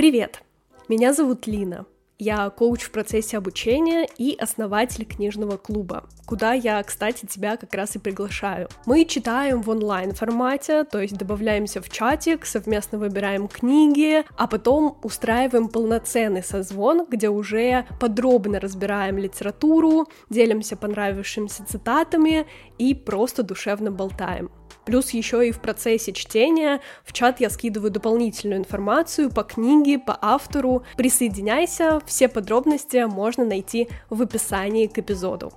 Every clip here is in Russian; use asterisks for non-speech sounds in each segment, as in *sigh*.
Привет! Меня зовут Лина. Я коуч в процессе обучения и основатель книжного клуба, куда я, кстати, тебя как раз и приглашаю. Мы читаем в онлайн формате, то есть добавляемся в чатик, совместно выбираем книги, а потом устраиваем полноценный созвон, где уже подробно разбираем литературу, делимся понравившимися цитатами и просто душевно болтаем. Плюс еще и в процессе чтения в чат я скидываю дополнительную информацию по книге, по автору. Присоединяйся, все подробности можно найти в описании к эпизоду.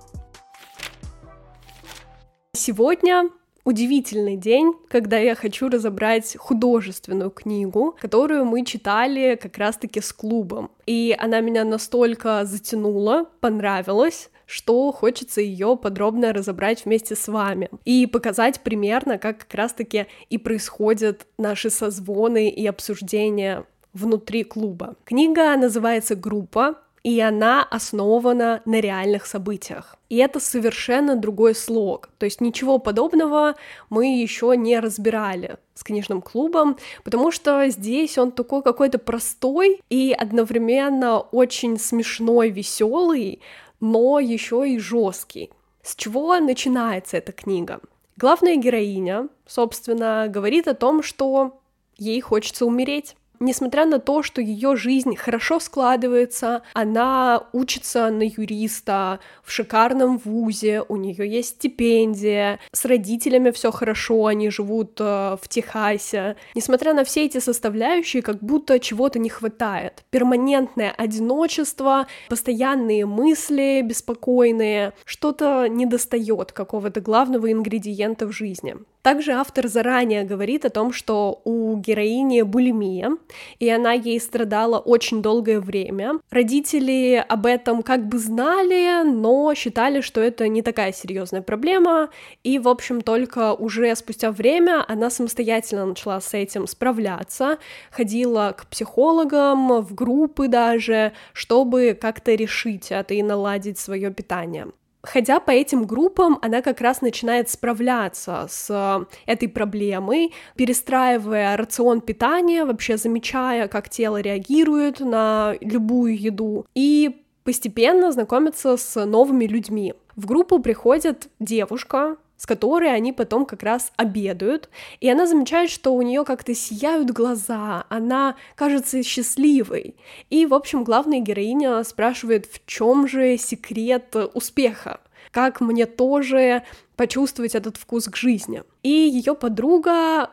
Сегодня удивительный день, когда я хочу разобрать художественную книгу, которую мы читали как раз-таки с клубом. И она меня настолько затянула, понравилась, что хочется ее подробно разобрать вместе с вами и показать примерно, как как раз-таки и происходят наши созвоны и обсуждения внутри клуба. Книга называется «Группа», и она основана на реальных событиях. И это совершенно другой слог. То есть ничего подобного мы еще не разбирали с книжным клубом, потому что здесь он такой какой-то простой и одновременно очень смешной, веселый, но еще и жесткий. С чего начинается эта книга? Главная героиня, собственно, говорит о том, что ей хочется умереть. Несмотря на то, что ее жизнь хорошо складывается, она учится на юриста в шикарном вузе, у нее есть стипендия, с родителями все хорошо, они живут э, в Техасе. Несмотря на все эти составляющие, как будто чего-то не хватает. Перманентное одиночество, постоянные мысли беспокойные, что-то недостает какого-то главного ингредиента в жизни. Также автор заранее говорит о том, что у героини булимия, и она ей страдала очень долгое время. Родители об этом как бы знали, но считали, что это не такая серьезная проблема, и, в общем, только уже спустя время она самостоятельно начала с этим справляться, ходила к психологам, в группы даже, чтобы как-то решить это и наладить свое питание. Ходя по этим группам, она как раз начинает справляться с э, этой проблемой, перестраивая рацион питания, вообще замечая, как тело реагирует на любую еду, и постепенно знакомиться с новыми людьми. В группу приходит девушка, с которой они потом как раз обедают, и она замечает, что у нее как-то сияют глаза, она кажется счастливой. И, в общем, главная героиня спрашивает, в чем же секрет успеха, как мне тоже почувствовать этот вкус к жизни. И ее подруга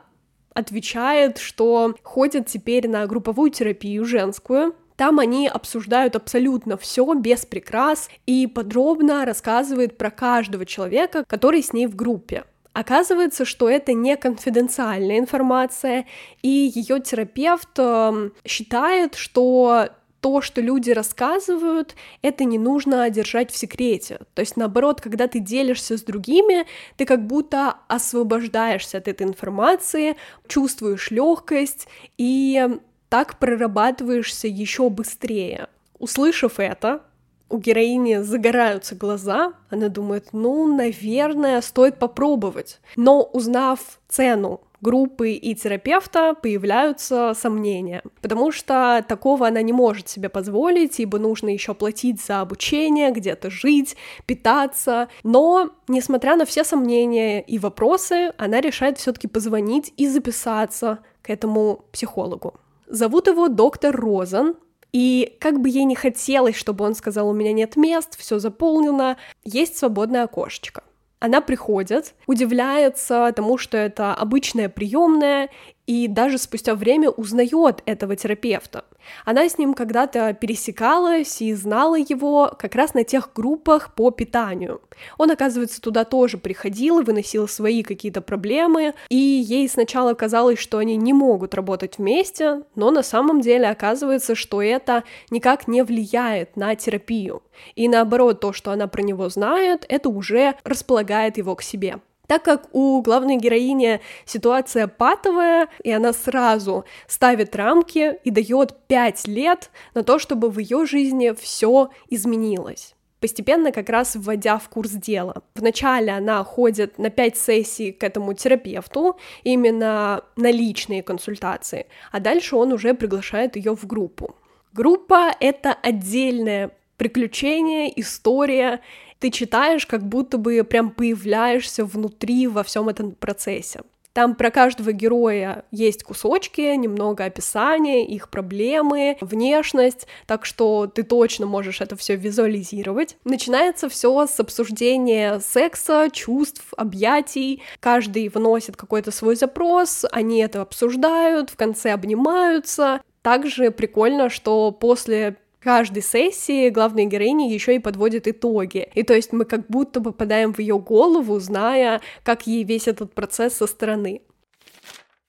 отвечает, что ходит теперь на групповую терапию женскую, там они обсуждают абсолютно все без прикрас и подробно рассказывают про каждого человека, который с ней в группе. Оказывается, что это не конфиденциальная информация, и ее терапевт э, считает, что то, что люди рассказывают, это не нужно держать в секрете. То есть, наоборот, когда ты делишься с другими, ты как будто освобождаешься от этой информации, чувствуешь легкость и так прорабатываешься еще быстрее. Услышав это, у героини загораются глаза, она думает, ну, наверное, стоит попробовать. Но узнав цену группы и терапевта появляются сомнения, потому что такого она не может себе позволить, ибо нужно еще платить за обучение, где-то жить, питаться. Но, несмотря на все сомнения и вопросы, она решает все-таки позвонить и записаться к этому психологу. Зовут его доктор Розен, и как бы ей не хотелось, чтобы он сказал, у меня нет мест, все заполнено, есть свободное окошечко. Она приходит, удивляется тому, что это обычная приемная, и даже спустя время узнает этого терапевта. Она с ним когда-то пересекалась и знала его как раз на тех группах по питанию. Он, оказывается, туда тоже приходил и выносил свои какие-то проблемы, и ей сначала казалось, что они не могут работать вместе, но на самом деле оказывается, что это никак не влияет на терапию. И наоборот, то, что она про него знает, это уже располагает его к себе. Так как у главной героини ситуация патовая, и она сразу ставит рамки и дает 5 лет на то, чтобы в ее жизни все изменилось. постепенно как раз вводя в курс дела. Вначале она ходит на 5 сессий к этому терапевту, именно на личные консультации, а дальше он уже приглашает ее в группу. Группа — это отдельное приключение, история. Ты читаешь, как будто бы прям появляешься внутри во всем этом процессе. Там про каждого героя есть кусочки, немного описания, их проблемы, внешность, так что ты точно можешь это все визуализировать. Начинается все с обсуждения секса, чувств, объятий. Каждый вносит какой-то свой запрос, они это обсуждают, в конце обнимаются. Также прикольно, что после каждой сессии главная героиня еще и подводит итоги. И то есть мы как будто попадаем в ее голову, зная, как ей весь этот процесс со стороны.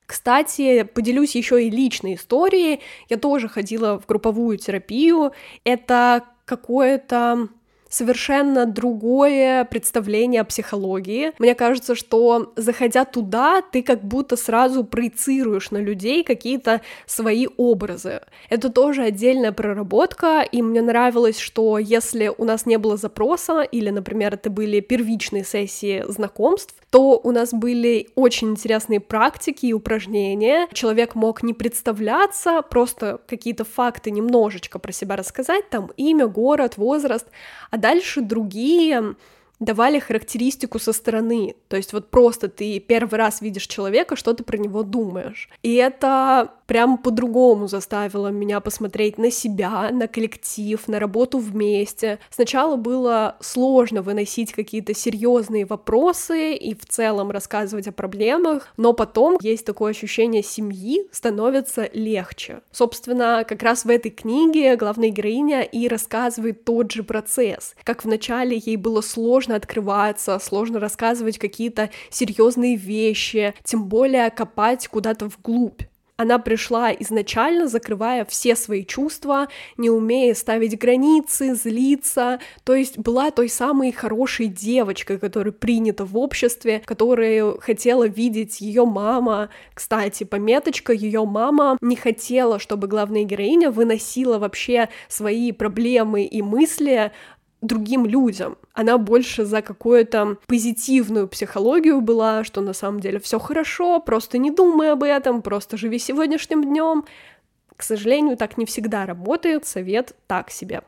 Кстати, поделюсь еще и личной историей. Я тоже ходила в групповую терапию. Это какое-то совершенно другое представление о психологии. Мне кажется, что заходя туда, ты как будто сразу проецируешь на людей какие-то свои образы. Это тоже отдельная проработка, и мне нравилось, что если у нас не было запроса, или, например, это были первичные сессии знакомств, то у нас были очень интересные практики и упражнения. Человек мог не представляться, просто какие-то факты немножечко про себя рассказать, там имя, город, возраст, а дальше другие давали характеристику со стороны. То есть вот просто ты первый раз видишь человека, что ты про него думаешь. И это прям по-другому заставило меня посмотреть на себя, на коллектив, на работу вместе. Сначала было сложно выносить какие-то серьезные вопросы и в целом рассказывать о проблемах, но потом есть такое ощущение семьи, становится легче. Собственно, как раз в этой книге главная героиня и рассказывает тот же процесс. Как вначале ей было сложно открываться, сложно рассказывать какие-то серьезные вещи, тем более копать куда-то вглубь. Она пришла изначально, закрывая все свои чувства, не умея ставить границы, злиться, то есть была той самой хорошей девочкой, которая принята в обществе, которую хотела видеть ее мама. Кстати, пометочка, ее мама не хотела, чтобы главная героиня выносила вообще свои проблемы и мысли другим людям. Она больше за какую-то позитивную психологию была, что на самом деле все хорошо, просто не думай об этом, просто живи сегодняшним днем. К сожалению, так не всегда работает, совет так себе.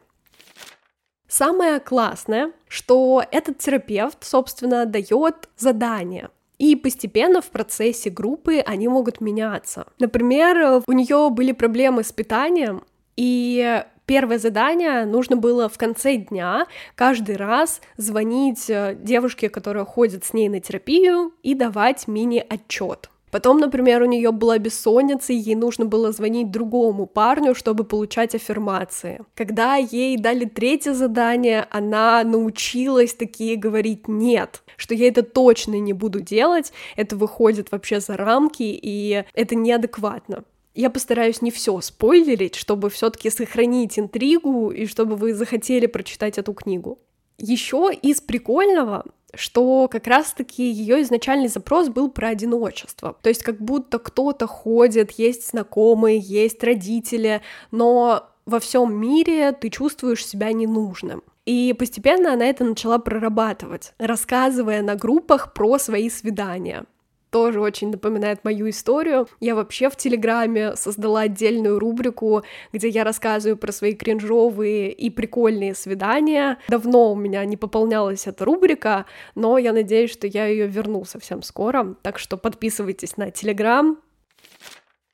Самое классное, что этот терапевт, собственно, дает задание. И постепенно в процессе группы они могут меняться. Например, у нее были проблемы с питанием, и Первое задание нужно было в конце дня каждый раз звонить э, девушке, которая ходит с ней на терапию, и давать мини-отчет. Потом, например, у нее была бессонница, и ей нужно было звонить другому парню, чтобы получать аффирмации. Когда ей дали третье задание, она научилась такие говорить «нет», что я это точно не буду делать, это выходит вообще за рамки, и это неадекватно. Я постараюсь не все спойлерить, чтобы все-таки сохранить интригу и чтобы вы захотели прочитать эту книгу. Еще из прикольного, что как раз-таки ее изначальный запрос был про одиночество. То есть как будто кто-то ходит, есть знакомые, есть родители, но во всем мире ты чувствуешь себя ненужным. И постепенно она это начала прорабатывать, рассказывая на группах про свои свидания тоже очень напоминает мою историю. Я вообще в Телеграме создала отдельную рубрику, где я рассказываю про свои кринжовые и прикольные свидания. Давно у меня не пополнялась эта рубрика, но я надеюсь, что я ее верну совсем скоро. Так что подписывайтесь на Телеграм.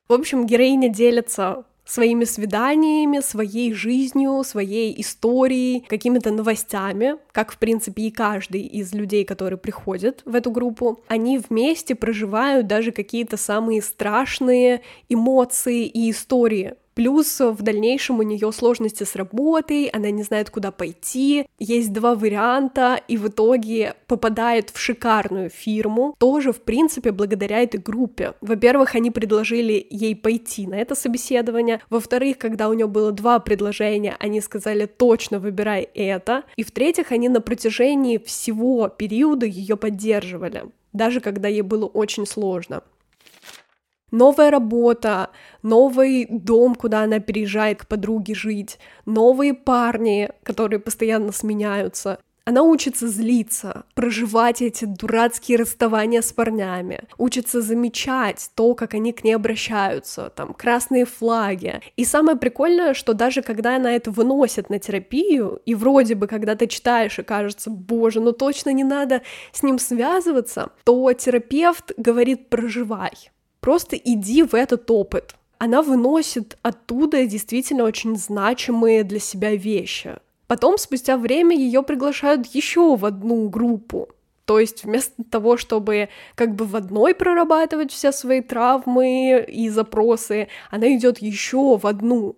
В общем, героиня делится своими свиданиями, своей жизнью, своей историей, какими-то новостями, как, в принципе, и каждый из людей, которые приходят в эту группу, они вместе проживают даже какие-то самые страшные эмоции и истории Плюс в дальнейшем у нее сложности с работой, она не знает, куда пойти. Есть два варианта, и в итоге попадает в шикарную фирму, тоже, в принципе, благодаря этой группе. Во-первых, они предложили ей пойти на это собеседование. Во-вторых, когда у нее было два предложения, они сказали точно выбирай это. И в-третьих, они на протяжении всего периода ее поддерживали даже когда ей было очень сложно. Новая работа, новый дом, куда она переезжает к подруге жить, новые парни, которые постоянно сменяются. Она учится злиться, проживать эти дурацкие расставания с парнями, учится замечать то, как они к ней обращаются, там, красные флаги. И самое прикольное, что даже когда она это выносит на терапию, и вроде бы, когда ты читаешь и кажется, боже, ну точно не надо с ним связываться, то терапевт говорит, проживай, просто иди в этот опыт. Она выносит оттуда действительно очень значимые для себя вещи — Потом, спустя время, ее приглашают еще в одну группу. То есть вместо того, чтобы как бы в одной прорабатывать все свои травмы и запросы, она идет еще в одну.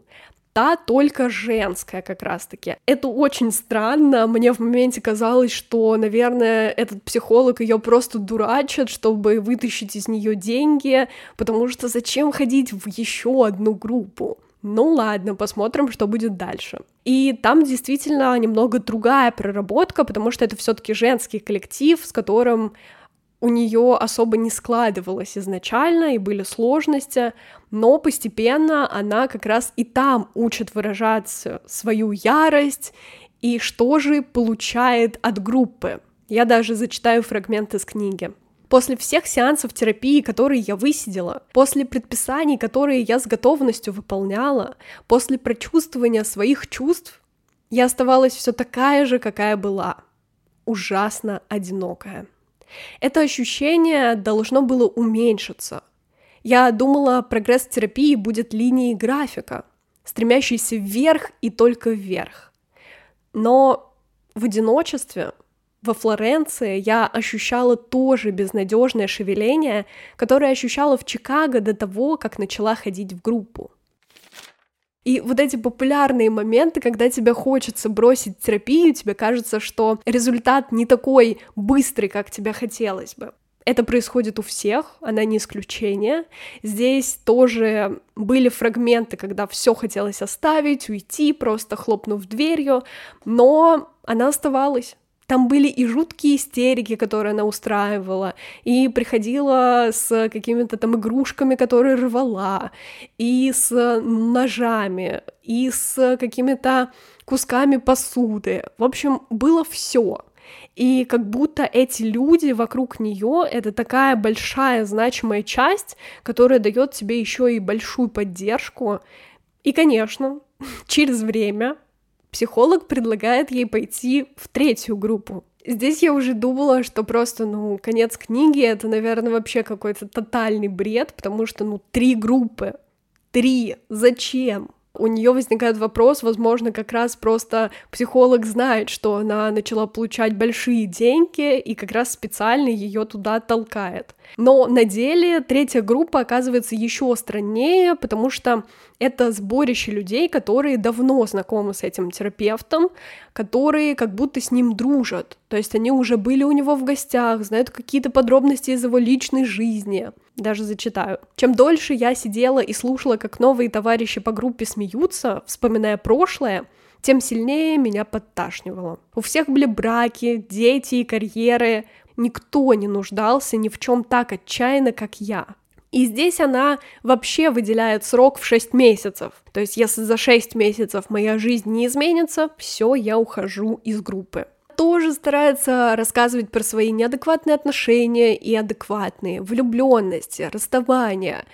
Та только женская как раз-таки. Это очень странно. Мне в моменте казалось, что, наверное, этот психолог ее просто дурачит, чтобы вытащить из нее деньги, потому что зачем ходить в еще одну группу? Ну ладно, посмотрим, что будет дальше. И там действительно немного другая проработка, потому что это все-таки женский коллектив, с которым у нее особо не складывалось изначально, и были сложности, но постепенно она как раз и там учит выражать свою ярость, и что же получает от группы. Я даже зачитаю фрагмент из книги. После всех сеансов терапии, которые я высидела, после предписаний, которые я с готовностью выполняла, после прочувствования своих чувств, я оставалась все такая же, какая была. Ужасно одинокая. Это ощущение должно было уменьшиться. Я думала, прогресс терапии будет линией графика, стремящейся вверх и только вверх. Но в одиночестве во Флоренции я ощущала тоже безнадежное шевеление, которое ощущала в Чикаго до того, как начала ходить в группу. И вот эти популярные моменты, когда тебе хочется бросить терапию, тебе кажется, что результат не такой быстрый, как тебе хотелось бы. Это происходит у всех, она не исключение. Здесь тоже были фрагменты, когда все хотелось оставить, уйти, просто хлопнув дверью, но она оставалась. Там были и жуткие истерики, которые она устраивала, и приходила с какими-то там игрушками, которые рвала, и с ножами, и с какими-то кусками посуды. В общем, было все. И как будто эти люди вокруг нее это такая большая значимая часть, которая дает тебе еще и большую поддержку. И, конечно, *laughs* через время психолог предлагает ей пойти в третью группу. Здесь я уже думала, что просто, ну, конец книги — это, наверное, вообще какой-то тотальный бред, потому что, ну, три группы. Три. Зачем? У нее возникает вопрос, возможно, как раз просто психолог знает, что она начала получать большие деньги и как раз специально ее туда толкает. Но на деле третья группа оказывается еще страннее, потому что это сборище людей, которые давно знакомы с этим терапевтом, которые как будто с ним дружат. То есть они уже были у него в гостях, знают какие-то подробности из его личной жизни. Даже зачитаю. Чем дольше я сидела и слушала, как новые товарищи по группе смеются, вспоминая прошлое, тем сильнее меня подташнивало. У всех были браки, дети и карьеры. Никто не нуждался ни в чем так отчаянно, как я. И здесь она вообще выделяет срок в 6 месяцев. То есть, если за 6 месяцев моя жизнь не изменится, все, я ухожу из группы тоже старается рассказывать про свои неадекватные отношения и адекватные, влюбленности, расставания,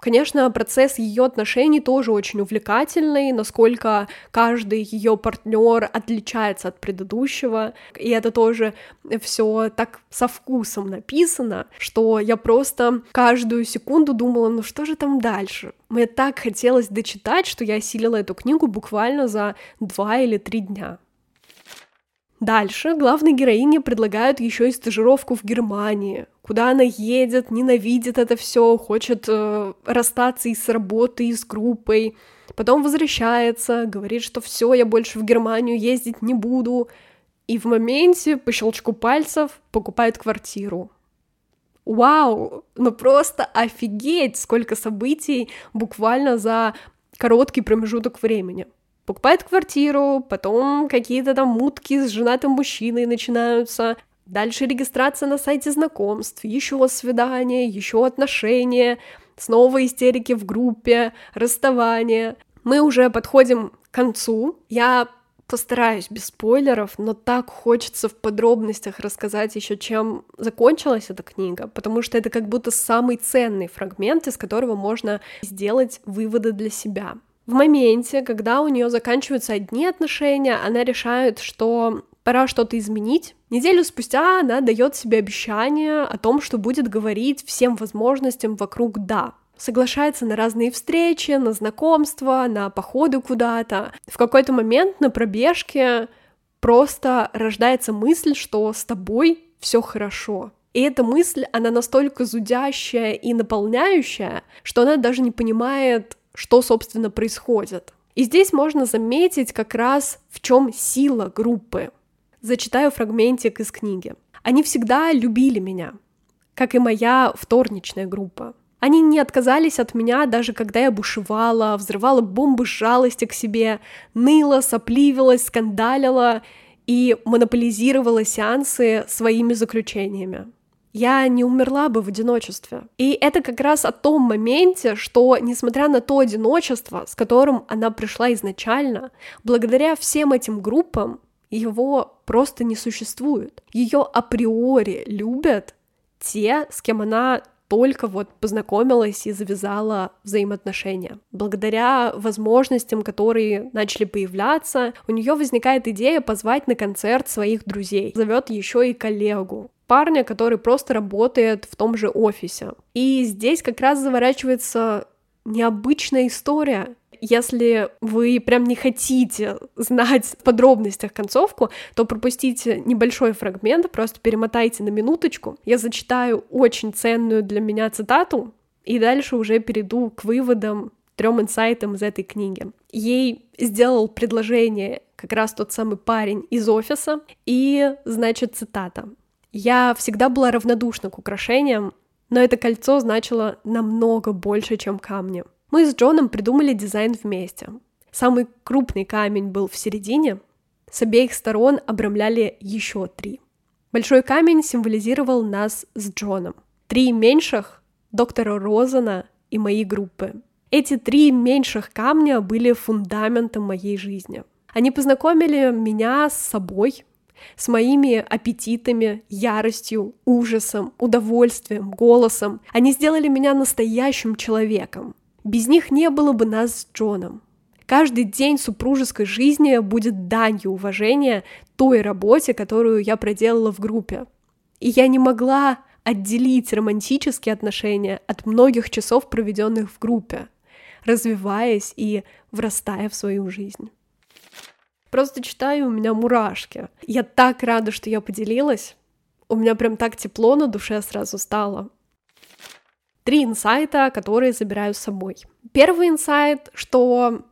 Конечно, процесс ее отношений тоже очень увлекательный, насколько каждый ее партнер отличается от предыдущего, и это тоже все так со вкусом написано, что я просто каждую секунду думала, ну что же там дальше? Мне так хотелось дочитать, что я осилила эту книгу буквально за два или три дня. Дальше главной героине предлагают еще и стажировку в Германии, куда она едет, ненавидит это все, хочет э, расстаться и с работой, и с группой, потом возвращается, говорит, что все, я больше в Германию ездить не буду, и в моменте по щелчку пальцев покупает квартиру. Вау, ну просто офигеть, сколько событий буквально за короткий промежуток времени покупает квартиру, потом какие-то там мутки с женатым мужчиной начинаются, дальше регистрация на сайте знакомств, еще свидание, еще отношения, снова истерики в группе, расставание. Мы уже подходим к концу. Я постараюсь без спойлеров, но так хочется в подробностях рассказать еще, чем закончилась эта книга, потому что это как будто самый ценный фрагмент, из которого можно сделать выводы для себя. В моменте, когда у нее заканчиваются одни отношения, она решает, что пора что-то изменить. Неделю спустя она дает себе обещание о том, что будет говорить всем возможностям вокруг «да», соглашается на разные встречи, на знакомства, на походы куда-то. В какой-то момент на пробежке просто рождается мысль, что с тобой все хорошо. И эта мысль, она настолько зудящая и наполняющая, что она даже не понимает, что, собственно, происходит. И здесь можно заметить как раз в чем сила группы. Зачитаю фрагментик из книги. Они всегда любили меня, как и моя вторничная группа. Они не отказались от меня, даже когда я бушевала, взрывала бомбы жалости к себе, ныла, сопливилась, скандалила и монополизировала сеансы своими заключениями. Я не умерла бы в одиночестве. И это как раз о том моменте, что, несмотря на то одиночество, с которым она пришла изначально, благодаря всем этим группам его просто не существует. Ее априори любят те, с кем она только вот познакомилась и завязала взаимоотношения. Благодаря возможностям, которые начали появляться, у нее возникает идея позвать на концерт своих друзей. Зовет еще и коллегу парня, который просто работает в том же офисе. И здесь как раз заворачивается необычная история, если вы прям не хотите знать в подробностях концовку, то пропустите небольшой фрагмент, просто перемотайте на минуточку. Я зачитаю очень ценную для меня цитату, и дальше уже перейду к выводам, трем инсайтам из этой книги. Ей сделал предложение как раз тот самый парень из офиса, и, значит, цитата. «Я всегда была равнодушна к украшениям, но это кольцо значило намного больше, чем камни. Мы с Джоном придумали дизайн вместе. Самый крупный камень был в середине, с обеих сторон обрамляли еще три. Большой камень символизировал нас с Джоном. Три меньших — доктора Розана и моей группы. Эти три меньших камня были фундаментом моей жизни. Они познакомили меня с собой, с моими аппетитами, яростью, ужасом, удовольствием, голосом. Они сделали меня настоящим человеком. Без них не было бы нас с Джоном. Каждый день супружеской жизни будет данью уважения той работе, которую я проделала в группе. И я не могла отделить романтические отношения от многих часов, проведенных в группе, развиваясь и врастая в свою жизнь. Просто читаю, у меня мурашки. Я так рада, что я поделилась. У меня прям так тепло на душе сразу стало. Три инсайта, которые забираю с собой. Первый инсайт, что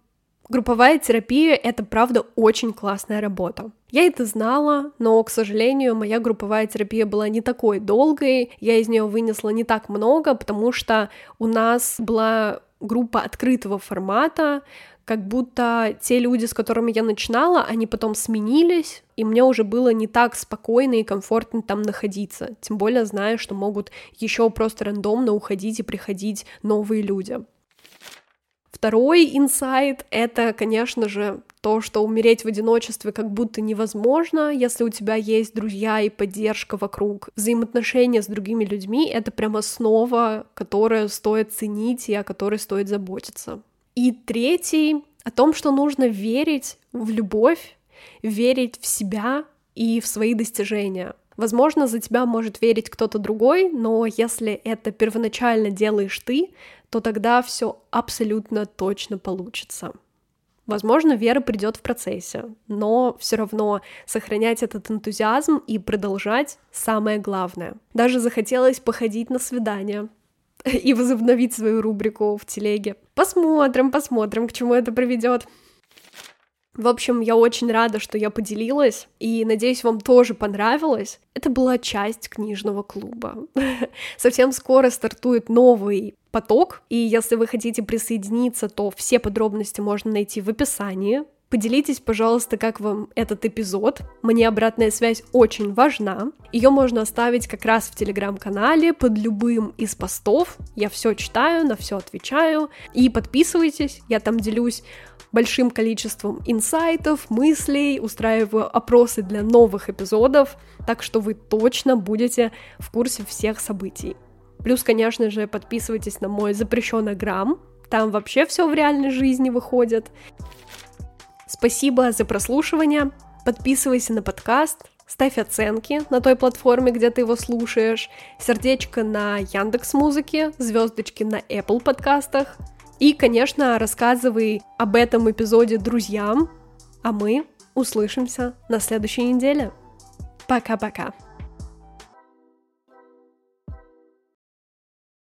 групповая терапия — это, правда, очень классная работа. Я это знала, но, к сожалению, моя групповая терапия была не такой долгой, я из нее вынесла не так много, потому что у нас была группа открытого формата, как будто те люди, с которыми я начинала, они потом сменились, и мне уже было не так спокойно и комфортно там находиться, тем более зная, что могут еще просто рандомно уходить и приходить новые люди. Второй инсайт — это, конечно же, то, что умереть в одиночестве как будто невозможно, если у тебя есть друзья и поддержка вокруг. Взаимоотношения с другими людьми — это прям основа, которую стоит ценить и о которой стоит заботиться. И третий о том, что нужно верить в любовь, верить в себя и в свои достижения. Возможно, за тебя может верить кто-то другой, но если это первоначально делаешь ты, то тогда все абсолютно точно получится. Возможно, вера придет в процессе, но все равно сохранять этот энтузиазм и продолжать самое главное. Даже захотелось походить на свидание, *laughs* и возобновить свою рубрику в телеге. Посмотрим, посмотрим, к чему это приведет. В общем, я очень рада, что я поделилась, и надеюсь, вам тоже понравилось. Это была часть книжного клуба. *laughs* Совсем скоро стартует новый поток, и если вы хотите присоединиться, то все подробности можно найти в описании. Поделитесь, пожалуйста, как вам этот эпизод. Мне обратная связь очень важна. Ее можно оставить как раз в телеграм-канале под любым из постов. Я все читаю, на все отвечаю. И подписывайтесь, я там делюсь большим количеством инсайтов, мыслей, устраиваю опросы для новых эпизодов, так что вы точно будете в курсе всех событий. Плюс, конечно же, подписывайтесь на мой запрещенный грамм, там вообще все в реальной жизни выходит. Спасибо за прослушивание, подписывайся на подкаст, ставь оценки на той платформе, где ты его слушаешь, сердечко на Яндекс Музыке, звездочки на Apple подкастах. И, конечно, рассказывай об этом эпизоде друзьям, а мы услышимся на следующей неделе. Пока-пока.